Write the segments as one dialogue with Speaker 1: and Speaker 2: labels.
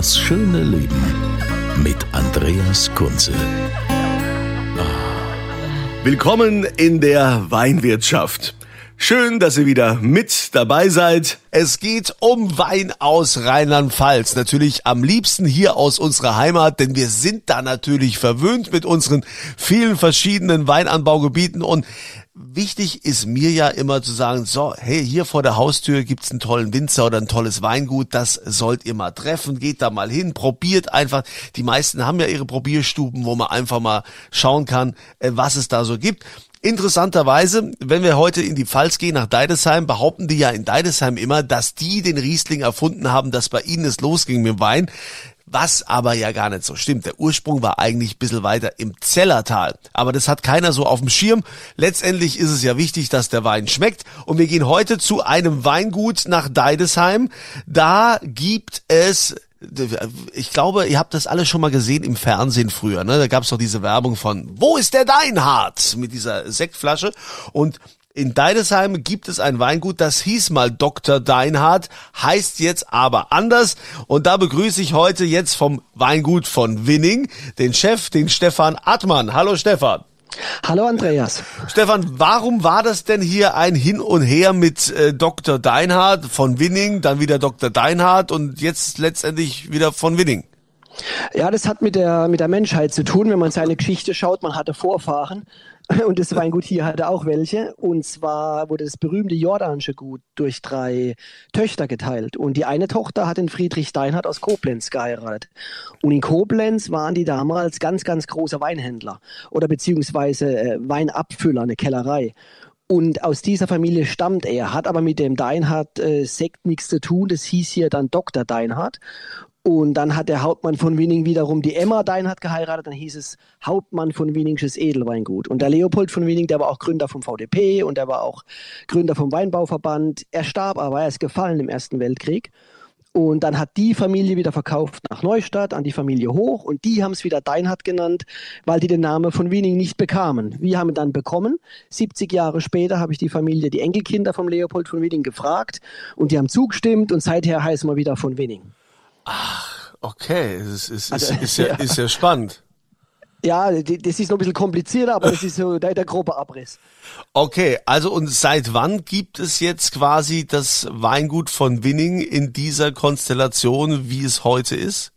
Speaker 1: Das schöne Leben mit Andreas Kunze.
Speaker 2: Willkommen in der Weinwirtschaft. Schön, dass ihr wieder mit dabei seid. Es geht um Wein aus Rheinland-Pfalz. Natürlich am liebsten hier aus unserer Heimat, denn wir sind da natürlich verwöhnt mit unseren vielen verschiedenen Weinanbaugebieten und wichtig ist mir ja immer zu sagen, so, hey, hier vor der Haustür gibt's einen tollen Winzer oder ein tolles Weingut, das sollt ihr mal treffen, geht da mal hin, probiert einfach. Die meisten haben ja ihre Probierstuben, wo man einfach mal schauen kann, äh, was es da so gibt. Interessanterweise, wenn wir heute in die Pfalz gehen nach Deidesheim, behaupten die ja in Deidesheim immer, dass die den Riesling erfunden haben, dass bei ihnen es losging mit dem Wein. Was aber ja gar nicht so stimmt. Der Ursprung war eigentlich ein bisschen weiter im Zellertal. Aber das hat keiner so auf dem Schirm. Letztendlich ist es ja wichtig, dass der Wein schmeckt. Und wir gehen heute zu einem Weingut nach Deidesheim. Da gibt es ich glaube, ihr habt das alle schon mal gesehen im Fernsehen früher. Ne? Da gab es doch diese Werbung von Wo ist der Deinhardt? mit dieser Sektflasche. Und in Deidesheim gibt es ein Weingut, das hieß mal Dr. Deinhardt, heißt jetzt aber anders. Und da begrüße ich heute jetzt vom Weingut von Winning den Chef, den Stefan Attmann. Hallo Stefan.
Speaker 3: Hallo Andreas.
Speaker 2: Stefan, warum war das denn hier ein Hin und Her mit äh, Dr. Deinhardt von Winning, dann wieder Dr. Deinhardt und jetzt letztendlich wieder von Winning?
Speaker 3: Ja, das hat mit der, mit der Menschheit zu tun. Wenn man seine Geschichte schaut, man hatte Vorfahren und das Weingut hier hatte auch welche. Und zwar wurde das berühmte Jordanische Gut durch drei Töchter geteilt. Und die eine Tochter hat den Friedrich Deinhardt aus Koblenz geheiratet. Und in Koblenz waren die damals ganz, ganz große Weinhändler oder beziehungsweise äh, Weinabfüller, eine Kellerei. Und aus dieser Familie stammt er, hat aber mit dem Deinhardt äh, Sekt nichts zu tun. Das hieß hier dann Dr. Deinhardt. Und dann hat der Hauptmann von Winning wiederum die Emma Deinhardt geheiratet, dann hieß es Hauptmann von Winningsches Edelweingut. Und der Leopold von Winning, der war auch Gründer vom VDP und der war auch Gründer vom Weinbauverband. Er starb aber, er ist gefallen im Ersten Weltkrieg. Und dann hat die Familie wieder verkauft nach Neustadt an die Familie Hoch und die haben es wieder Deinhardt genannt, weil die den Namen von Winning nicht bekamen. Wir haben ihn dann bekommen. 70 Jahre später habe ich die Familie, die Enkelkinder vom Leopold von Winning gefragt und die haben zugestimmt und seither heißen wir wieder von Winning.
Speaker 2: Ach, okay. Es ist, ist, also, ist, ja, ja. ist ja spannend.
Speaker 3: Ja, das ist noch ein bisschen komplizierter, aber das ist so der, der grobe Abriss.
Speaker 2: Okay, also und seit wann gibt es jetzt quasi das Weingut von Winning in dieser Konstellation, wie es heute ist?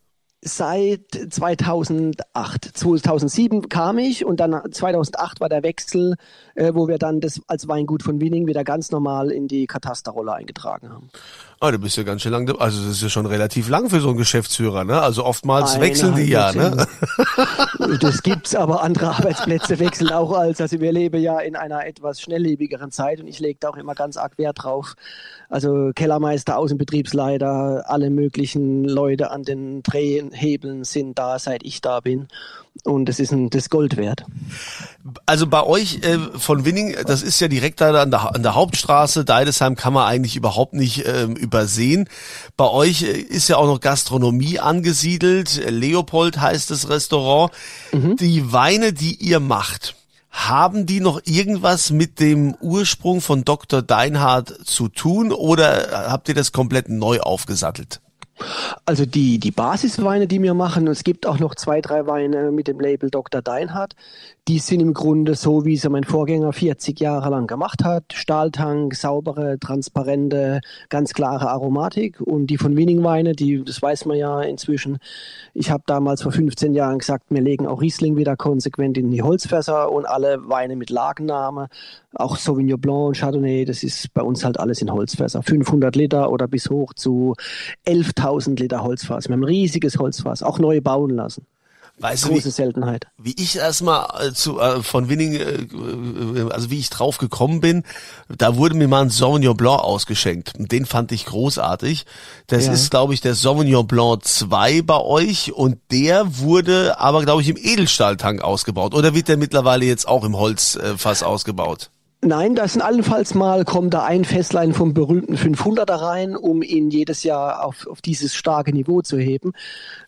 Speaker 3: Seit 2008. 2007 kam ich und dann 2008 war der Wechsel, äh, wo wir dann das als Weingut von Winning wieder ganz normal in die Katasterrolle eingetragen haben.
Speaker 2: Ah, du bist ja ganz schön lang, also das ist ja schon relativ lang für so einen Geschäftsführer, ne? Also oftmals Eine wechseln die ja, ne?
Speaker 3: Das gibt's, aber andere Arbeitsplätze wechseln auch als, also wir leben ja in einer etwas schnelllebigeren Zeit und ich lege da auch immer ganz arg Wert drauf. Also Kellermeister, Außenbetriebsleiter, alle möglichen Leute an den Drehhebeln sind da, seit ich da bin und es ist ein, das Gold wert.
Speaker 2: Also bei euch äh, von Winning, das ist ja direkt da an der, an der Hauptstraße, Deidesheim kann man eigentlich überhaupt nicht ähm, übersehen. Bei euch äh, ist ja auch noch Gastronomie angesiedelt, Leopold heißt das Restaurant. Mhm. Die Weine, die ihr macht, haben die noch irgendwas mit dem Ursprung von Dr. Deinhardt zu tun oder habt ihr das komplett neu aufgesattelt?
Speaker 3: Also die, die Basisweine, die wir machen, es gibt auch noch zwei, drei Weine mit dem Label Dr. Deinhardt, die sind im Grunde so, wie sie mein Vorgänger 40 Jahre lang gemacht hat. Stahltank, saubere, transparente, ganz klare Aromatik. Und die von Winning Weine, die, das weiß man ja inzwischen. Ich habe damals vor 15 Jahren gesagt, wir legen auch Riesling wieder konsequent in die Holzfässer und alle Weine mit Lagenname, auch Sauvignon Blanc und Chardonnay, das ist bei uns halt alles in Holzfässer. 500 Liter oder bis hoch zu 11.000 Liter Holzfass. Wir haben ein riesiges Holzfass, auch neu bauen lassen.
Speaker 2: Weißt
Speaker 3: Große
Speaker 2: du, wie,
Speaker 3: Seltenheit.
Speaker 2: wie ich erstmal äh, zu äh, von Winning, äh, äh, also wie ich drauf gekommen bin, da wurde mir mal ein Sauvignon Blanc ausgeschenkt. Und Den fand ich großartig. Das
Speaker 3: Ja.
Speaker 2: ist, glaube ich, der Sauvignon Blanc 2 bei euch und der wurde aber, glaube ich, im Edelstahltank ausgebaut. Oder wird der mittlerweile jetzt auch im Holzfass ausgebaut?
Speaker 3: Nein, da sind allenfalls mal, kommt da ein Festlein vom berühmten 500er rein, um ihn jedes Jahr auf, auf dieses starke Niveau zu heben.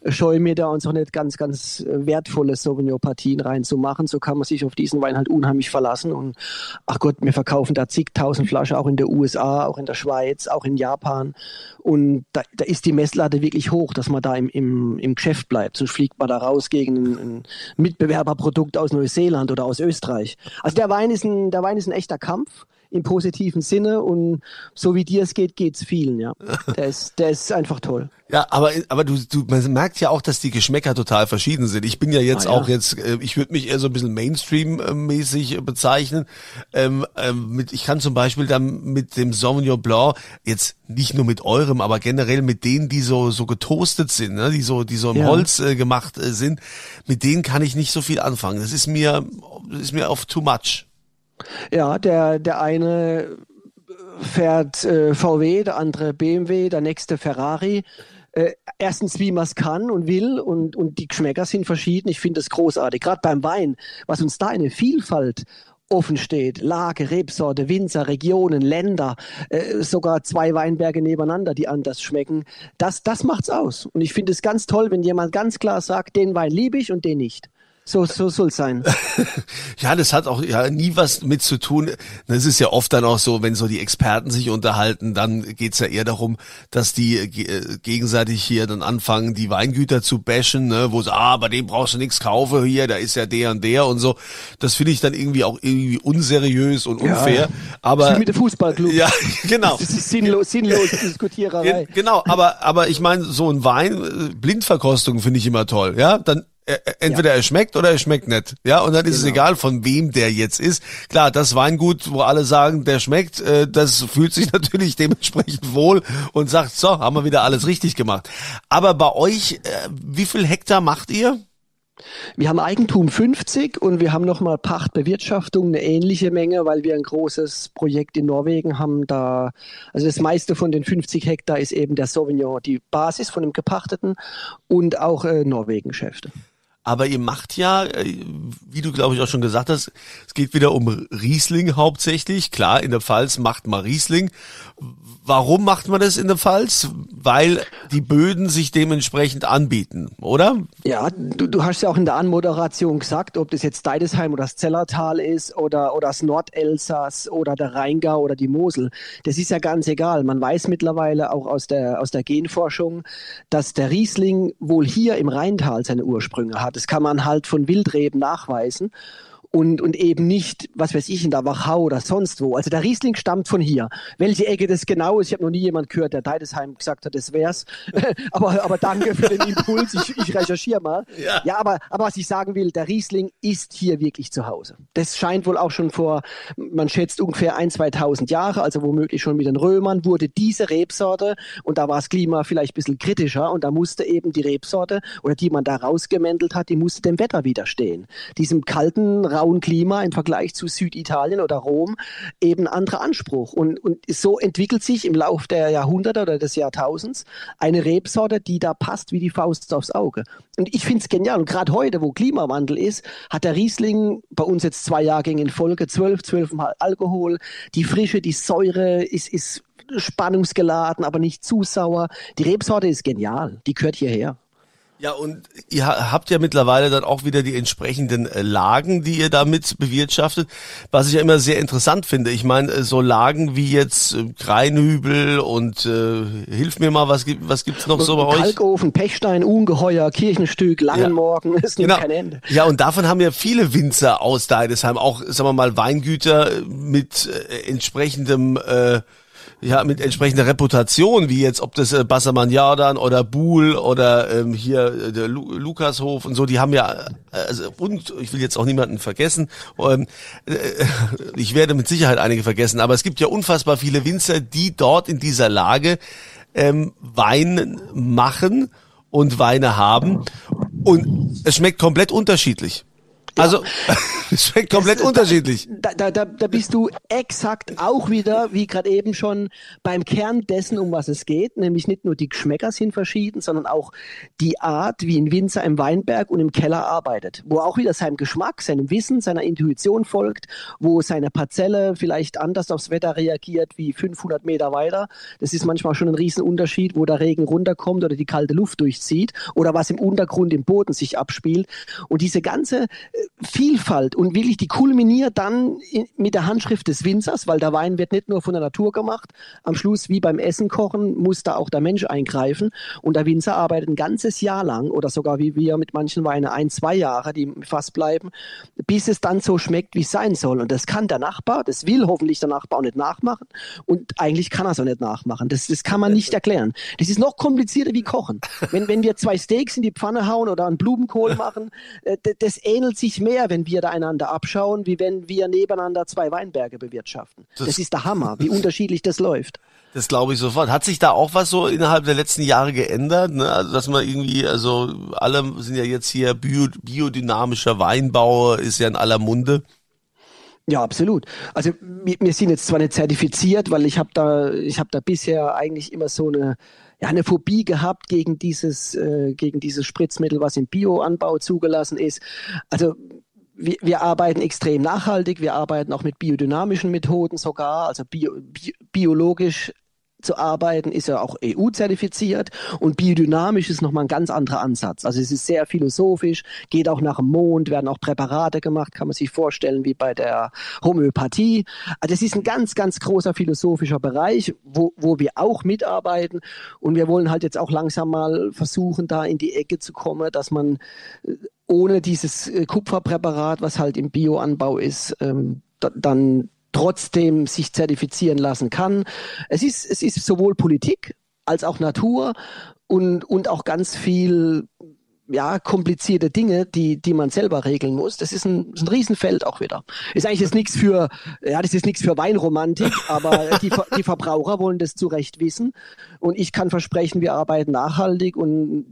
Speaker 3: Scheue mir da uns auch nicht ganz, ganz wertvolle Sauvignon-Partien reinzumachen. So kann man sich auf diesen Wein halt unheimlich verlassen. Und ach Gott, wir verkaufen da zigtausend Flaschen, auch in der USA, auch in der Schweiz, auch in Japan. Und da, da ist die Messlatte wirklich hoch, dass man da im, im, im Geschäft bleibt. Sonst fliegt man da raus gegen ein, ein Mitbewerberprodukt aus Neuseeland oder aus Österreich. Also der Wein ist ein, der Wein ist ein echter Kampf im positiven Sinne und so wie dir es geht, geht's vielen, ja. Der ist, der ist einfach toll.
Speaker 2: Ja, aber aber du, du man merkt ja auch, dass die Geschmäcker total verschieden sind. Ich bin ja jetzt
Speaker 3: Ah, ja.
Speaker 2: auch jetzt, äh, ich würde mich eher so ein bisschen Mainstream-mäßig äh, bezeichnen. Ähm, ähm, mit, ich kann zum Beispiel dann mit dem Sauvignon Blanc jetzt nicht nur mit eurem, aber generell mit denen, die so so getoastet sind, ne, die so die so im
Speaker 3: Ja.
Speaker 2: Holz äh, gemacht äh, sind, mit denen kann ich nicht so viel anfangen. Das ist mir das ist mir auf too much.
Speaker 3: Ja, der, der eine fährt äh, VW, der andere BMW, der nächste Ferrari. Äh, erstens, wie man es kann und will und, und die Geschmäcker sind verschieden. Ich finde das großartig. Gerade beim Wein, was uns da eine Vielfalt offen steht. Lage, Rebsorte, Winzer, Regionen, Länder, äh, sogar zwei Weinberge nebeneinander, die anders schmecken. Das, das macht's aus. Und ich finde es ganz toll, wenn jemand ganz klar sagt, den Wein liebe ich und den nicht. So, so soll's sein.
Speaker 2: Ja, das hat auch ja nie was mit zu tun. Das ist ja oft dann auch so, wenn so die Experten sich unterhalten, dann geht's ja eher darum, dass die äh, äh, gegenseitig hier dann anfangen, die Weingüter zu bashen, ne, wo sie, ah, bei dem brauchst du nichts kaufen hier, da ist ja der und der und so. Das finde ich dann irgendwie auch irgendwie unseriös und unfair. Aber
Speaker 3: Wie mit dem Fußballclub.
Speaker 2: ja, genau.
Speaker 3: Das ist sinnlos, sinnlos Diskutiererei.
Speaker 2: Gen- Genau, aber aber ich meine, so ein Wein, äh, Blindverkostung finde ich immer toll, ja? Dann äh, äh, entweder er schmeckt oder er schmeckt nicht, ja? Und dann ist es
Speaker 3: Genau.
Speaker 2: egal, von wem der jetzt ist. Klar, das Weingut, wo alle sagen, der schmeckt, äh, das fühlt sich natürlich dementsprechend wohl und sagt, so, haben wir wieder alles richtig gemacht. Aber bei euch, wie viel Hektar macht ihr?
Speaker 3: Wir haben Eigentum 50 und wir haben nochmal Pachtbewirtschaftung, eine ähnliche Menge, weil wir ein großes Projekt in Norwegen haben. Da, also das meiste von den 50 Hektar ist eben der Sauvignon, die Basis von dem Gepachteten und auch äh, Norwegen-Geschäfte.
Speaker 2: Aber ihr macht ja, äh, wie du glaube ich auch schon gesagt hast, es geht wieder um Riesling hauptsächlich. Klar, in der Pfalz macht man Riesling. Warum macht man das in der Pfalz? Weil die Böden sich dementsprechend anbieten, oder?
Speaker 3: Ja, du, du hast ja auch in der Anmoderation gesagt, ob das jetzt Deidesheim oder das Zellertal ist oder, oder das Nordelsass oder der Rheingau oder die Mosel. Das ist ja ganz egal. Man weiß mittlerweile auch aus der, aus der Genforschung, dass der Riesling wohl hier im Rheintal seine Ursprünge hat. Das kann man halt von Wildreben nachweisen. Und, und eben nicht, was weiß ich, in der Wachau oder sonst wo. Also der Riesling stammt von hier. Welche Ecke das genau ist, ich habe noch nie jemand gehört, der Deidesheim gesagt hat, das wär's. aber, aber danke für den Impuls, ich, ich recherchiere mal.
Speaker 2: Ja.
Speaker 3: Ja, aber, aber was ich sagen will, der Riesling ist hier wirklich zu Hause. Das scheint wohl auch schon vor, man schätzt ungefähr ein, 2000 Jahre, also womöglich schon mit den Römern, wurde diese Rebsorte, und da war das Klima vielleicht ein bisschen kritischer, und da musste eben die Rebsorte, oder die man da rausgemändelt hat, die musste dem Wetter widerstehen. Diesem kalten, rauen Klima im Vergleich zu Süditalien oder Rom eben anderer Anspruch. Und, und so entwickelt sich im Lauf der Jahrhunderte oder des Jahrtausends eine Rebsorte, die da passt wie die Faust aufs Auge. Und ich finde es genial. Und gerade heute, wo Klimawandel ist, hat der Riesling bei uns jetzt zwei Jahrgänge in Folge 12, 12,5 Alkohol. Die Frische, die Säure ist, ist spannungsgeladen, aber nicht zu sauer. Die Rebsorte ist genial. Die gehört hierher.
Speaker 2: Ja, und ihr ha- habt ja mittlerweile dann auch wieder die entsprechenden äh, Lagen, die ihr damit bewirtschaftet, was ich ja immer sehr interessant finde. Ich meine, äh, so Lagen wie jetzt äh, Kreinhübel und äh, hilf mir mal, was gibt was gibt's noch so bei euch?
Speaker 3: Kalkofen, Pechstein, Ungeheuer, Kirchenstück, Langenmorgen, ist nimmt kein Ende.
Speaker 2: Ja, und davon haben ja viele Winzer aus Deidesheim, auch, sagen wir mal, Weingüter mit äh, entsprechendem, äh, ja, mit entsprechender Reputation, wie jetzt, ob das äh, Bassermann Jordan oder Buhl oder ähm, hier äh, der Lu Lukashof und so, die haben ja, äh, also, und ich will jetzt auch niemanden vergessen, ähm, äh, ich werde mit Sicherheit einige vergessen, aber es gibt ja unfassbar viele Winzer, die dort in dieser Lage ähm, Wein machen und Weine haben. Und es schmeckt komplett unterschiedlich. Also, es schmeckt komplett
Speaker 3: das,
Speaker 2: unterschiedlich.
Speaker 3: Da, da, da, da bist du exakt auch wieder, wie gerade eben schon, beim Kern dessen, um was es geht. Nämlich nicht nur die Geschmäcker sind verschieden, sondern auch die Art, wie ein Winzer im Weinberg und im Keller arbeitet. Wo auch wieder seinem Geschmack, seinem Wissen, seiner Intuition folgt, wo seine Parzelle vielleicht anders aufs Wetter reagiert wie 500 Meter weiter. Das ist manchmal schon ein Riesenunterschied, wo der Regen runterkommt oder die kalte Luft durchzieht oder was im Untergrund im Boden sich abspielt. Und diese ganze äh, Vielfalt und wirklich die kulminiert dann in, mit der Handschrift des Winzers, weil der Wein wird nicht nur von der Natur gemacht. Am Schluss, wie beim Essen kochen, muss da auch der Mensch eingreifen. Und der Winzer arbeitet ein ganzes Jahr lang oder sogar wie wir mit manchen Weinen ein, zwei Jahre, die fast bleiben, bis es dann so schmeckt, wie es sein soll. Und das kann der Nachbar, das will hoffentlich der Nachbar auch nicht nachmachen. Und eigentlich kann er es auch nicht nachmachen. Das, das kann man nicht erklären. Das ist noch komplizierter wie Kochen. Wenn, wenn wir zwei Steaks in die Pfanne hauen oder einen Blumenkohl machen, äh, das ähnelt sich mehr, wenn wir da einander abschauen, wie wenn wir nebeneinander zwei Weinberge bewirtschaften. Das, das ist der Hammer, wie unterschiedlich das läuft.
Speaker 2: Das glaube ich sofort. Hat sich da auch was so innerhalb der letzten Jahre geändert? Ne? Also, dass man irgendwie, also alle sind ja jetzt hier bio, biodynamischer Weinbau, ist ja in aller Munde.
Speaker 3: Ja, absolut. Also wir, wir sind jetzt zwar nicht zertifiziert, weil ich habe da, ich habe da bisher eigentlich immer so eine ja, eine Phobie gehabt gegen dieses, äh, gegen dieses Spritzmittel, was im Bioanbau zugelassen ist. Also wir, wir arbeiten extrem nachhaltig, wir arbeiten auch mit biodynamischen Methoden sogar, also bio, bi biologisch zu arbeiten, ist ja auch EU-zertifiziert und biodynamisch ist nochmal ein ganz anderer Ansatz. Also es ist sehr philosophisch, geht auch nach dem Mond, werden auch Präparate gemacht, kann man sich vorstellen, wie bei der Homöopathie. Also es ist ein ganz, ganz großer philosophischer Bereich, wo, wo wir auch mitarbeiten und wir wollen halt jetzt auch langsam mal versuchen, da in die Ecke zu kommen, dass man äh, ohne dieses äh, Kupferpräparat, was halt im Bioanbau ist, ähm, dann trotzdem sich zertifizieren lassen kann. Es ist, es ist sowohl Politik als auch Natur und, und auch ganz viel ja, komplizierte Dinge, die, die man selber regeln muss. Das ist ein, ist ein Riesenfeld auch wieder. Ist eigentlich jetzt nichts für, ja, das ist nichts für Weinromantik, aber die, die Verbraucher wollen das zu Recht wissen. Und ich kann versprechen, wir arbeiten nachhaltig und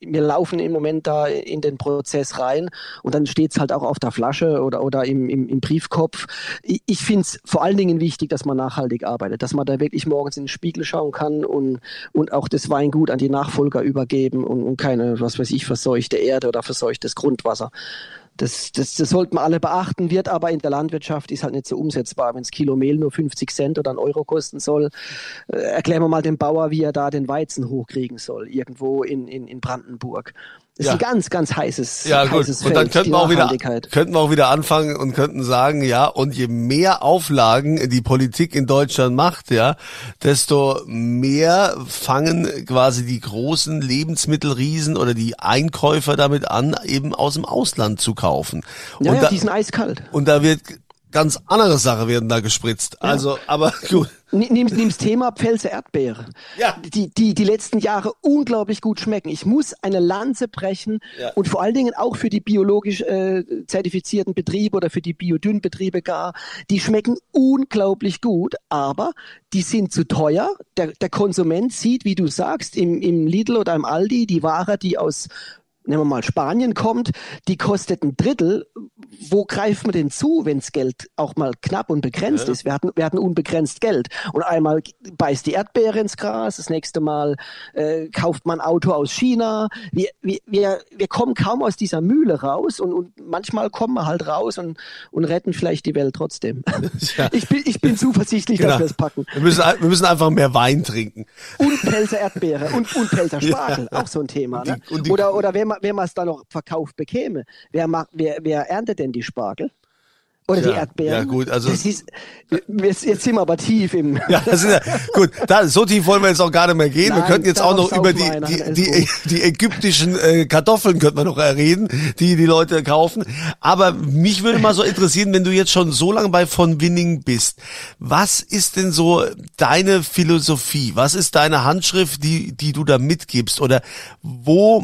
Speaker 3: wir laufen im Moment da in den Prozess rein und dann steht es halt auch auf der Flasche oder, oder im, im, im Briefkopf. Ich, ich finde es vor allen Dingen wichtig, dass man nachhaltig arbeitet, dass man da wirklich morgens in den Spiegel schauen kann und, und auch das Weingut an die Nachfolger übergeben und, und keine, was weiß ich, verseuchte Erde oder verseuchtes Grundwasser. Das, das, das sollten wir alle beachten, wird aber in der Landwirtschaft ist halt nicht so umsetzbar. Wenn das Kilo Mehl nur 50 Cent oder einen Euro kosten soll, äh, erklären wir mal dem Bauer, wie er da den Weizen hochkriegen soll, irgendwo in, in, in Brandenburg. Das ja. ist ein ganz, ganz heißes,
Speaker 2: ja,
Speaker 3: heißes
Speaker 2: gut. Und dann könnten wir, auch wieder, könnten wir auch wieder anfangen und könnten sagen, ja, und je mehr Auflagen die Politik in Deutschland macht, ja, desto mehr fangen quasi die großen Lebensmittelriesen oder die Einkäufer damit an, eben aus dem Ausland zu kaufen.
Speaker 3: Ja,
Speaker 2: und
Speaker 3: ja,
Speaker 2: da,
Speaker 3: die sind eiskalt.
Speaker 2: Und da wird ganz andere Sachen werden da gespritzt. Ja. Also, aber gut.
Speaker 3: Nimm, nimm's Thema Pfälzer Erdbeere. Ja. Die, die, die letzten Jahre unglaublich gut schmecken. Ich muss eine Lanze brechen ja. und vor allen Dingen auch für die biologisch äh, zertifizierten Betriebe oder für die Biodünnbetriebe gar. Die schmecken unglaublich gut, aber die sind zu teuer. Der, der Konsument sieht, wie du sagst, im, im Lidl oder im Aldi die Ware, die aus nehmen wir mal Spanien kommt, die kostet ein Drittel. Wo greift man denn zu, wenn das Geld auch mal knapp und begrenzt ja. ist? Wir hatten, wir hatten unbegrenzt Geld. Und einmal beißt die Erdbeere ins Gras, das nächste Mal äh, kauft man ein Auto aus China. Wir, wir, wir, wir kommen kaum aus dieser Mühle raus und, und manchmal kommen wir halt raus und, und retten vielleicht die Welt trotzdem. Ja. Ich, bin, ich bin zuversichtlich, genau. dass wir es packen.
Speaker 2: Wir müssen, wir müssen einfach mehr Wein trinken.
Speaker 3: Und Pelzer Erdbeere und, und Pelzer Spargel, ja. auch so ein Thema. Ne? Die, die, oder, oder wenn man wer man es dann noch verkauft bekäme, wer, macht, wer, wer erntet denn die Spargel? Oder ja, die Erdbeeren.
Speaker 2: Ja, gut, also.
Speaker 3: Ist, jetzt, jetzt sind wir aber tief im.
Speaker 2: Ja, das ist ja, gut, da, so tief wollen wir jetzt auch gar nicht mehr gehen. Nein, wir könnten jetzt auch noch über die, die, die, die, ägyptischen äh, Kartoffeln könnten wir noch reden, die die Leute kaufen. Aber mich würde mal so interessieren, wenn du jetzt schon so lange bei von Winning bist, was ist denn so deine Philosophie? Was ist deine Handschrift, die, die du da mitgibst? Oder wo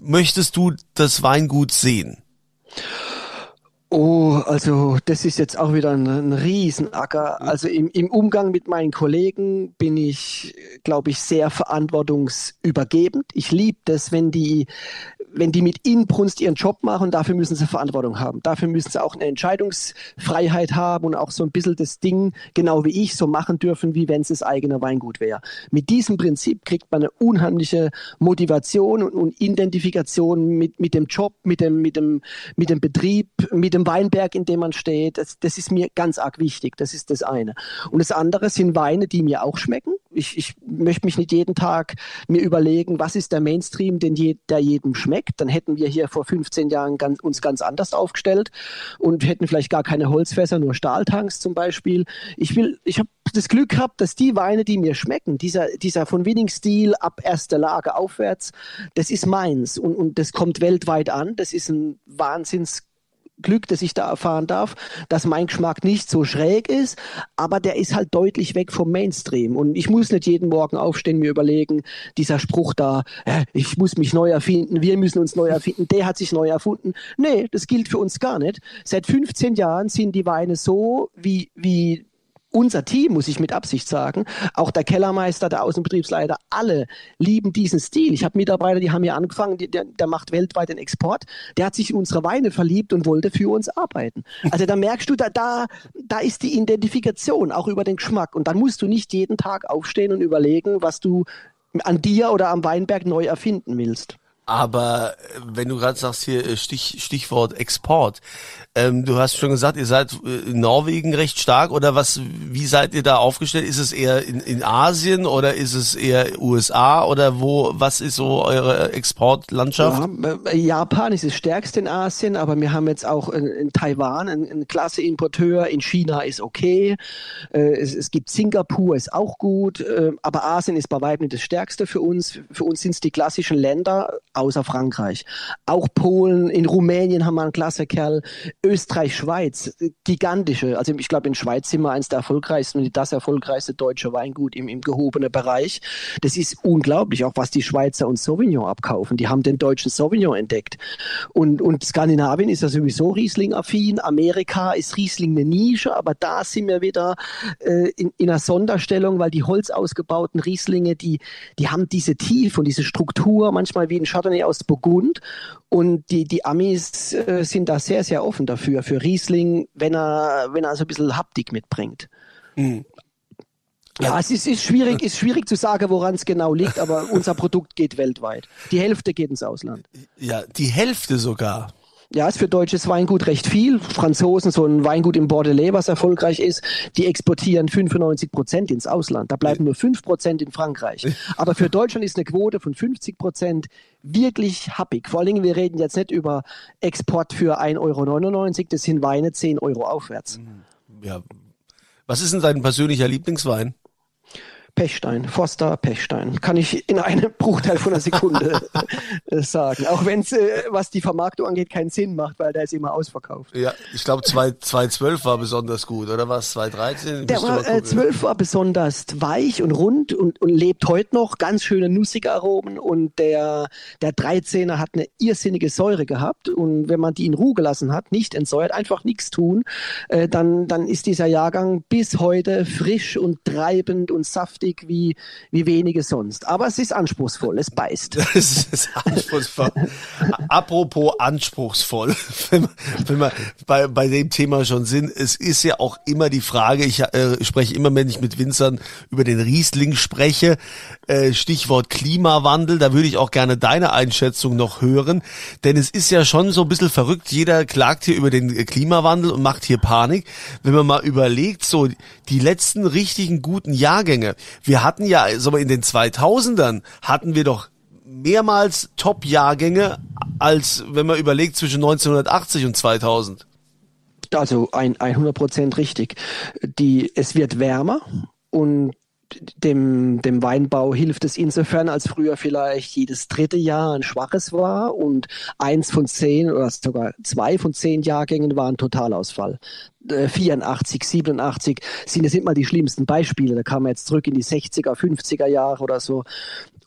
Speaker 2: möchtest du das Weingut sehen?
Speaker 3: Oh, also das ist jetzt auch wieder ein, ein Riesenacker. Mhm. Also im, im Umgang mit meinen Kollegen bin ich, glaube ich, sehr verantwortungsübergebend. Ich liebe das, wenn die, wenn die mit Inbrunst ihren Job machen, dafür müssen sie Verantwortung haben. Dafür müssen sie auch eine Entscheidungsfreiheit haben und auch so ein bisschen das Ding, genau wie ich, so machen dürfen, wie wenn es das eigene Weingut wäre. Mit diesem Prinzip kriegt man eine unheimliche Motivation und, und Identifikation mit, mit dem Job, mit dem, mit, dem, mit dem Betrieb, mit dem Weinberg, in dem man steht. Das, das ist mir ganz arg wichtig. Das ist das eine. Und das andere sind Weine, die mir auch schmecken. Ich, ich möchte mich nicht jeden Tag mir überlegen, was ist der Mainstream, den je, der jedem schmeckt. Dann hätten wir hier vor 15 Jahren ganz, uns ganz anders aufgestellt und hätten vielleicht gar keine Holzfässer, nur Stahltanks zum Beispiel. Ich will, ich habe das Glück gehabt, dass die Weine, die mir schmecken, dieser, dieser von Winning-Stil ab erster Lage aufwärts, das ist meins und, und das kommt weltweit an. Das ist ein Wahnsinns Glück, dass ich da erfahren darf, dass mein Geschmack nicht so schräg ist, aber der ist halt deutlich weg vom Mainstream. Und ich muss nicht jeden Morgen aufstehen, mir überlegen, dieser Spruch da, ich muss mich neu erfinden, wir müssen uns neu erfinden, der hat sich neu erfunden. Nee, das gilt für uns gar nicht. Seit 15 Jahren sind die Weine so, wie, wie unser Team, muss ich mit Absicht sagen, auch der Kellermeister, der Außenbetriebsleiter, alle lieben diesen Stil. Ich habe Mitarbeiter, die haben hier angefangen, die, der, der macht weltweit den Export, der hat sich in unsere Weine verliebt und wollte für uns arbeiten. Also da merkst du, da, da, da ist die Identifikation auch über den Geschmack. Und dann musst du nicht jeden Tag aufstehen und überlegen, was du an dir oder am Weinberg neu erfinden willst.
Speaker 2: Aber äh, wenn du gerade sagst hier äh, Stich, Stichwort Export, ähm, du hast schon gesagt, ihr seid äh, in Norwegen recht stark oder was? Wie seid ihr da aufgestellt? Ist es eher in, in Asien oder ist es eher USA oder wo? Was ist so eure Exportlandschaft?
Speaker 3: Ja, Japan ist das stärkste in Asien, aber wir haben jetzt auch in, in Taiwan einen, einen klasse Importeur. In China ist okay. Es, es, gibt Singapur ist auch gut, aber Asien ist bei weitem nicht das stärkste für uns. Für uns sind es die klassischen Länder außer Frankreich. Auch Polen, in Rumänien haben wir einen klasse Kerl. Österreich, Schweiz, gigantische. Also ich glaube, in Schweiz sind wir eines der erfolgreichsten und das erfolgreichste deutsche Weingut im, im gehobenen Bereich. Das ist unglaublich, auch was die Schweizer und Sauvignon abkaufen. Die haben den deutschen Sauvignon entdeckt. Und, und Skandinavien ist ja sowieso Riesling-affin. Amerika ist Riesling eine Nische, aber da sind wir wieder äh, in, in einer Sonderstellung, weil die holzausgebauten Rieslinge, die, die haben diese Tiefe und diese Struktur, manchmal wie ein Schatten Chardonnay aus Burgund. Und die, die Amis äh, sind da sehr, sehr offen dafür, für Riesling, wenn er, wenn er so ein bisschen Haptik mitbringt. Mhm. Ja, es ist, ist, schwierig, ist schwierig zu sagen, woran es genau liegt, aber unser Produkt geht weltweit. Die Hälfte geht ins Ausland.
Speaker 2: Ja, die Hälfte sogar.
Speaker 3: Ja, ist für deutsches Weingut recht viel. Franzosen, so ein Weingut im Bordelais, was erfolgreich ist, die exportieren 95 Prozent ins Ausland. Da bleiben nur 5 Prozent in Frankreich. Aber für Deutschland ist eine Quote von 50 Prozent wirklich happig. Vor allen Dingen, wir reden jetzt nicht über Export für 1,99 Euro, das sind Weine 10 Euro aufwärts.
Speaker 2: Ja. Was ist denn dein persönlicher Lieblingswein?
Speaker 3: Pechstein, Forster Pechstein. Kann ich in einem Bruchteil von einer Sekunde äh, sagen. Auch wenn es, äh, was die Vermarktung angeht, keinen Sinn macht, weil der ist immer ausverkauft.
Speaker 2: Ja, ich glaube 2012 war besonders gut, oder was? 2013?
Speaker 3: Der war, äh, 12 war besonders weich und rund und, und lebt heute noch. Ganz schöne nussige Aromen und der, der 13er hat eine irrsinnige Säure gehabt und wenn man die in Ruhe gelassen hat, nicht entsäuert, einfach nichts tun, äh, dann, dann ist dieser Jahrgang bis heute frisch und treibend und saftig lustig wie, wie wenige sonst. Aber es ist anspruchsvoll, es beißt.
Speaker 2: Es ist anspruchsvoll. Apropos anspruchsvoll, wenn wir, wenn wir bei, bei dem Thema schon sind, es ist ja auch immer die Frage, ich äh, spreche immer, wenn ich mit Winzern über den Riesling spreche, äh, Stichwort Klimawandel, da würde ich auch gerne deine Einschätzung noch hören, denn es ist ja schon so ein bisschen verrückt, jeder klagt hier über den Klimawandel und macht hier Panik. Wenn man mal überlegt, so die letzten richtigen guten Jahrgänge, wir hatten ja, so in den 2000ern hatten wir doch mehrmals Top-Jahrgänge, als wenn man überlegt zwischen 1980 und 2000.
Speaker 3: Also ein, 100 Prozent richtig. Die, es wird wärmer und dem, dem Weinbau hilft es insofern, als früher vielleicht jedes dritte Jahr ein schwaches war und eins von zehn oder sogar zwei von zehn Jahrgängen waren Totalausfall. 84, 87 sind nicht mal die schlimmsten Beispiele. Da kam man jetzt zurück in die 60er, 50er Jahre oder so.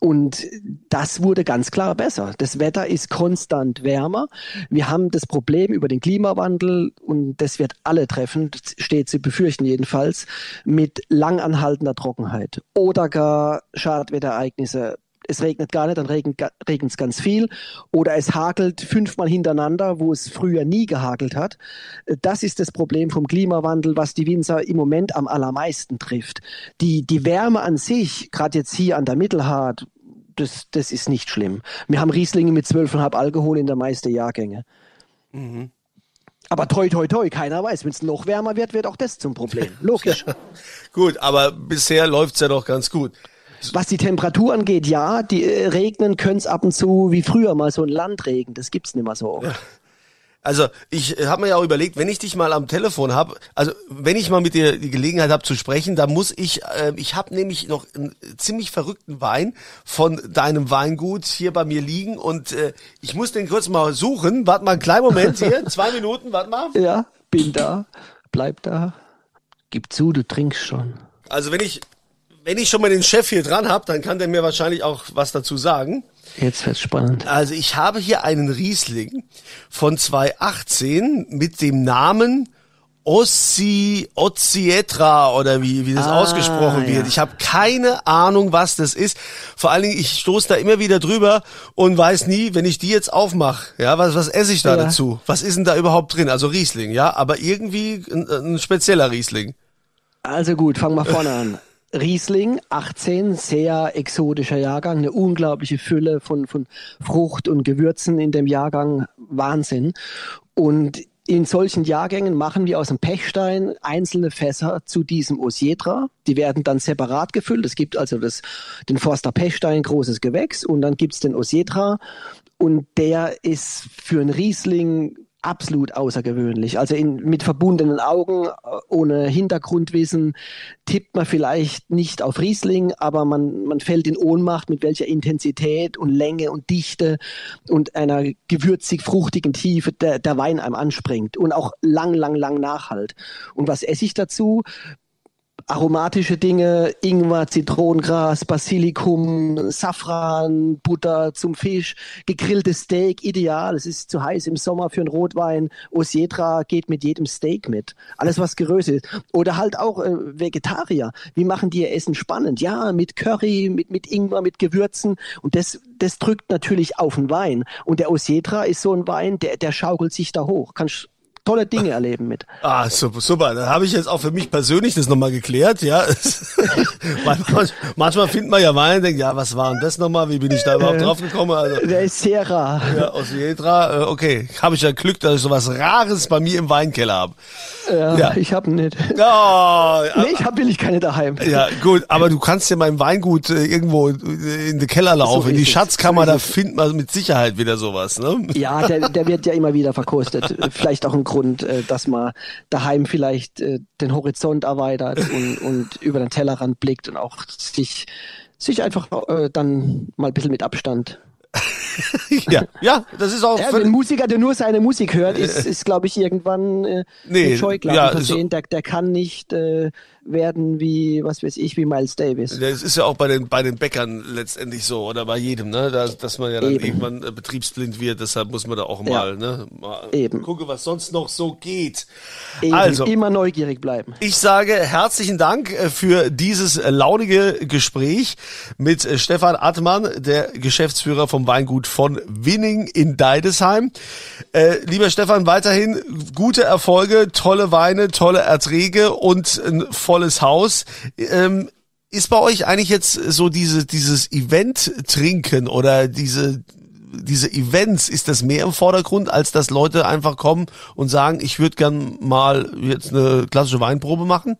Speaker 3: Und das wurde ganz klar besser. Das Wetter ist konstant wärmer. Wir haben das Problem über den Klimawandel und das wird alle treffen, steht zu befürchten jedenfalls, mit langanhaltender Trockenheit oder gar Schadwetterereignisse es regnet gar nicht, dann regnet es ganz viel. Oder es hagelt fünfmal hintereinander, wo es früher nie gehagelt hat. Das ist das Problem vom Klimawandel, was die Winzer im Moment am allermeisten trifft. Die, die Wärme an sich, gerade jetzt hier an der Mittelhart, das, das ist nicht schlimm. Wir haben Rieslinge mit 12,5 Alkohol in der meisten Jahrgänge. Mhm. Aber toi, toi, toi, keiner weiß. Wenn es noch wärmer wird, wird auch das zum Problem. Logisch.
Speaker 2: gut, aber bisher läuft es ja doch ganz gut.
Speaker 3: Was die Temperatur angeht, ja, die äh, regnen können es ab und zu wie früher mal so ein Landregen. Das gibt's nicht mehr so oft. Ja.
Speaker 2: Also ich äh, habe mir ja auch überlegt, wenn ich dich mal am Telefon habe, also wenn ich mal mit dir die Gelegenheit habe zu sprechen, da muss ich, äh, ich habe nämlich noch einen ziemlich verrückten Wein von deinem Weingut hier bei mir liegen und äh, ich muss den kurz mal suchen. Warte mal einen kleinen Moment hier, zwei Minuten, warte mal.
Speaker 3: Ja, bin da, bleib da. Gib zu, du trinkst schon.
Speaker 2: Also wenn ich, wenn ich schon mal den Chef hier dran habe, dann kann der mir wahrscheinlich auch was dazu sagen.
Speaker 3: Jetzt wird's spannend.
Speaker 2: Also ich habe hier einen Riesling von 2018 mit dem Namen Ossi, Ozzietra oder wie, wie das ah, ausgesprochen wird. Ja. Ich habe keine Ahnung, was das ist. Vor allen Dingen, ich stoße da immer wieder drüber und weiß nie, wenn ich die jetzt aufmache, ja, was, was esse ich da ja. dazu? Was ist denn da überhaupt drin? Also Riesling, ja, aber irgendwie ein, ein spezieller Riesling.
Speaker 3: Also gut, fangen wir vorne an. Riesling, 18, sehr exotischer Jahrgang, eine unglaubliche Fülle von, von Frucht und Gewürzen in dem Jahrgang, Wahnsinn. Und in solchen Jahrgängen machen wir aus dem Pechstein einzelne Fässer zu diesem Osietra. Die werden dann separat gefüllt. Es gibt also das, den Forster Pechstein, großes Gewächs, und dann gibt's den Osietra. Und der ist für einen Riesling absolut außergewöhnlich. Also in, mit verbundenen Augen, äh, ohne Hintergrundwissen, tippt man vielleicht nicht auf Riesling, aber man, man fällt in Ohnmacht, mit welcher Intensität und Länge und Dichte und einer gewürzig-fruchtigen Tiefe der, der Wein einem anspringt und auch lang, lang, lang nachhalt. Und was esse ich dazu? Aromatische Dinge, Ingwer, Zitronengras, Basilikum, Safran, Butter zum Fisch, gegrilltes Steak, ideal. Es ist zu heiß im Sommer für einen Rotwein. Osietra geht mit jedem Steak mit. Alles, was geröstet ist. Oder halt auch äh, Vegetarier. Wie machen die ihr Essen spannend? Ja, mit Curry, mit, mit Ingwer, mit Gewürzen. Und das, das drückt natürlich auf den Wein. Und der Osietra ist so ein Wein, der, der schaukelt sich da hoch. Kannst tolle Dinge erleben mit.
Speaker 2: Ah, super, super. Da habe ich jetzt auch für mich persönlich das nochmal geklärt, ja. manchmal findet man ja Wein und denkt, ja, was war denn das nochmal? Wie bin ich da überhaupt äh, drauf gekommen? Also,
Speaker 3: der ist sehr rar.
Speaker 2: Ja, aus Jedra, äh, okay. Habe ich ja Glück, dass ich sowas Rares bei mir im Weinkeller habe.
Speaker 3: Ja, ja, ich habe nicht. Oh, nee, ich habe will keine daheim.
Speaker 2: Ja, gut, aber du kannst ja mein Weingut äh, irgendwo in den Keller laufen. So in die Schatzkammer, so da findet man mit Sicherheit wieder sowas, ne?
Speaker 3: Ja, der, der wird ja immer wieder verkostet. Vielleicht auch ein Grund und äh, dass man daheim vielleicht äh, den Horizont erweitert und, und über den Tellerrand blickt und auch sich, sich einfach äh, dann mal ein bisschen mit Abstand
Speaker 2: ja, ja, das ist auch.
Speaker 3: Ja, ein Musiker, der nur seine Musik hört, ist, ist glaube ich, irgendwann äh, nee, Scheuklappen ja, versehen. Der, der kann nicht äh, werden wie, was weiß ich, wie Miles Davis.
Speaker 2: Das ist ja auch bei den, bei den Bäckern letztendlich so oder bei jedem, ne? dass, dass man ja dann Eben. irgendwann äh, betriebsblind wird. Deshalb muss man da auch mal, ja. ne? mal Eben. gucken, was sonst noch so geht.
Speaker 3: Eben. Also immer neugierig bleiben.
Speaker 2: Ich sage herzlichen Dank äh, für dieses äh, launige Gespräch mit Stefan Attmann, der Geschäftsführer vom Weingut von Winning in Deidesheim. Äh, lieber Stefan, weiterhin gute Erfolge, tolle Weine, tolle Erträge und ein volles Haus. Ähm, ist bei euch eigentlich jetzt so diese, dieses Event-Trinken oder diese, diese Events, ist das mehr im Vordergrund, als dass Leute einfach kommen und sagen, ich würde gern mal jetzt eine klassische Weinprobe machen?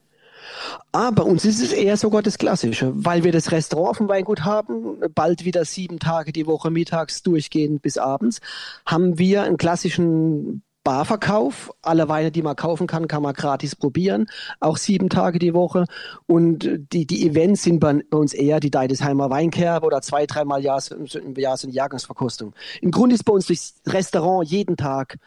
Speaker 3: Ah, bei uns ist es eher sogar das Klassische, weil wir das Restaurant auf dem Weingut haben, bald wieder sieben Tage die Woche mittags durchgehend bis abends, haben wir einen klassischen Barverkauf. Alle Weine, die man kaufen kann, kann man gratis probieren. Auch sieben Tage die Woche. Und die, die Events sind bei uns eher die Deidesheimer Weinkerbe oder zwei, dreimal im Jahr, im Jahr so eine Jahrgangsverkostung. Im Grunde ist bei uns das Restaurant jeden Tag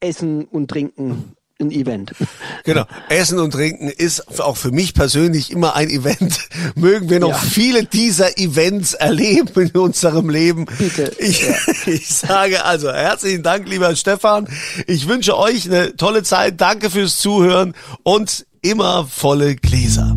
Speaker 3: Essen und Trinken ein Event.
Speaker 2: Genau. Essen und Trinken ist auch für mich persönlich immer ein Event. Mögen wir noch ja. viele dieser Events erleben in unserem Leben.
Speaker 3: Bitte.
Speaker 2: Ich, ja. ich sage also herzlichen Dank, lieber Stefan. Ich wünsche euch eine tolle Zeit. Danke fürs Zuhören und immer volle Gläser.